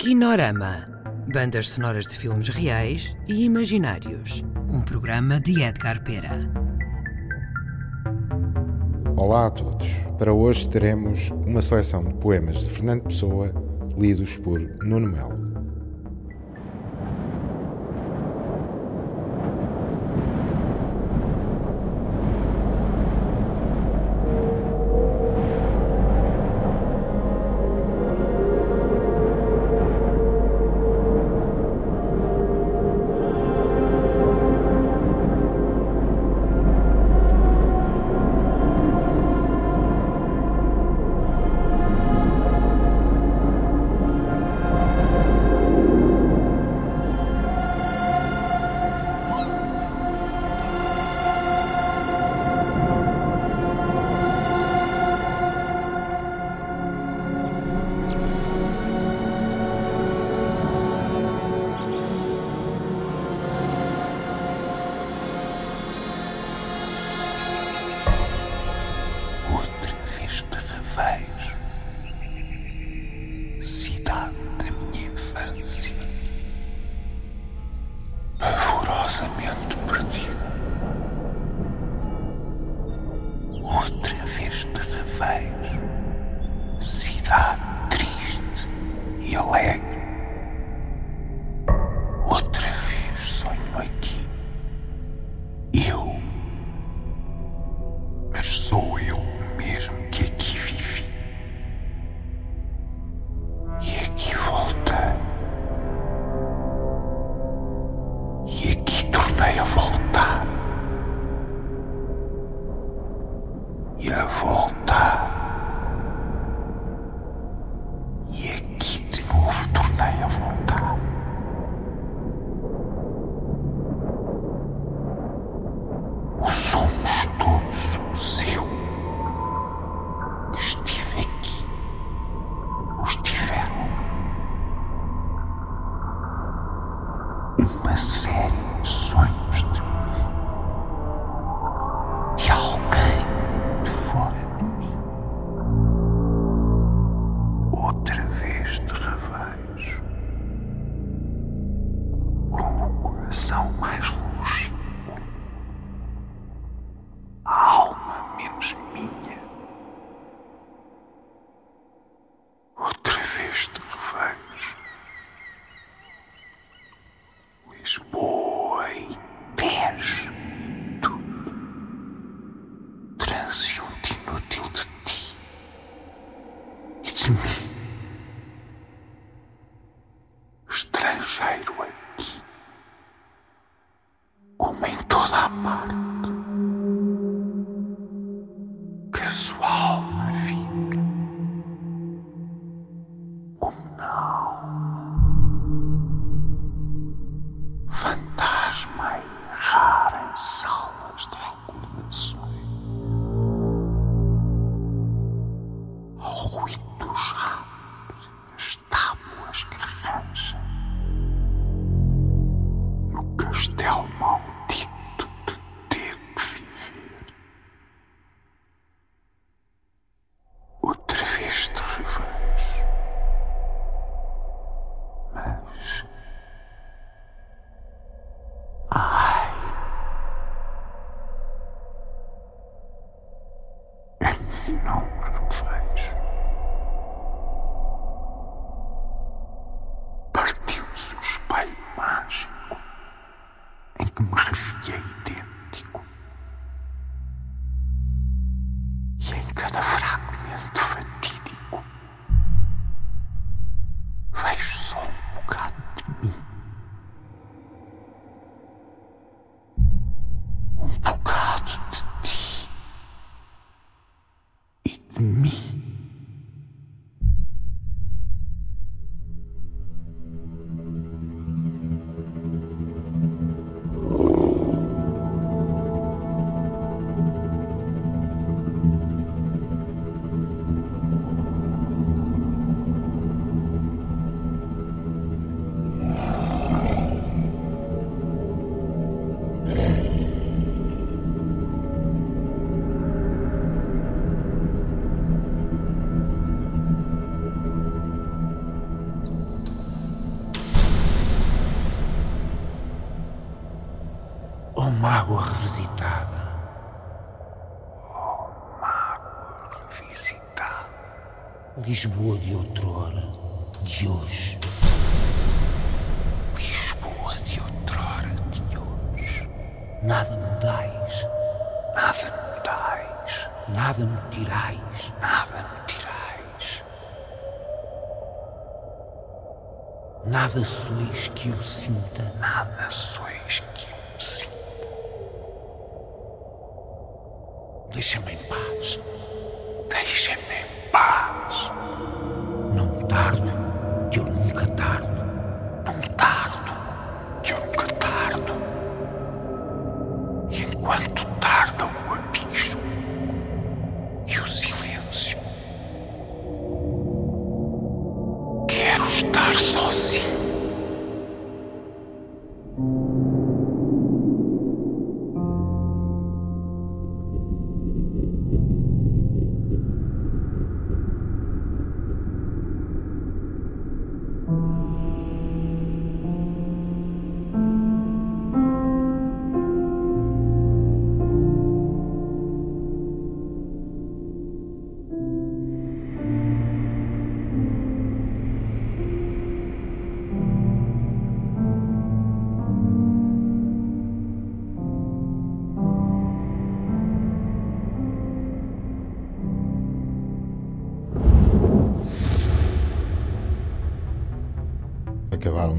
Kinorama. Bandas sonoras de filmes reais e imaginários. Um programa de Edgar Pera. Olá a todos. Para hoje teremos uma seleção de poemas de Fernando Pessoa, lidos por Nuno Melo. pavorosamente perdido. Outra vez te revejo, cidade triste e alegre. uma série de sonhos. parto que sua alma como na alma fantasma errar em salas de recordações. Ao ruído e as tábuas que rangem no castelo mau e não vejo. Partiu-se o espelho é mágico em que me refiei idêntico e em cada fragmento fatídico vejo só um bocado de mim. Mágoa revisitada. Oh, mágoa revisitada. Lisboa de outrora, de hoje. Lisboa de outrora, de hoje. Nada me dais, nada me dais, nada me tirais, nada me tirais. Nada sois que eu sinta, nada sois que eu sinta. Deixa-me em paz, deixa-me em paz. Não tardo, que eu nunca tardo. Não tardo, que eu nunca tardo. E enquanto tarda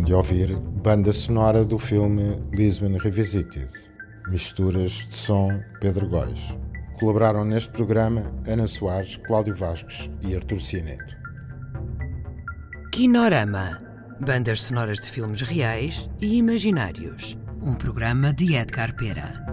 de ouvir banda sonora do filme Lisbon Revisited, misturas de som Pedro Góis. Colaboraram neste programa Ana Soares, Cláudio Vasques e Artur Cianeto. Kinorama. Bandas sonoras de filmes reais e imaginários. Um programa de Edgar Pera.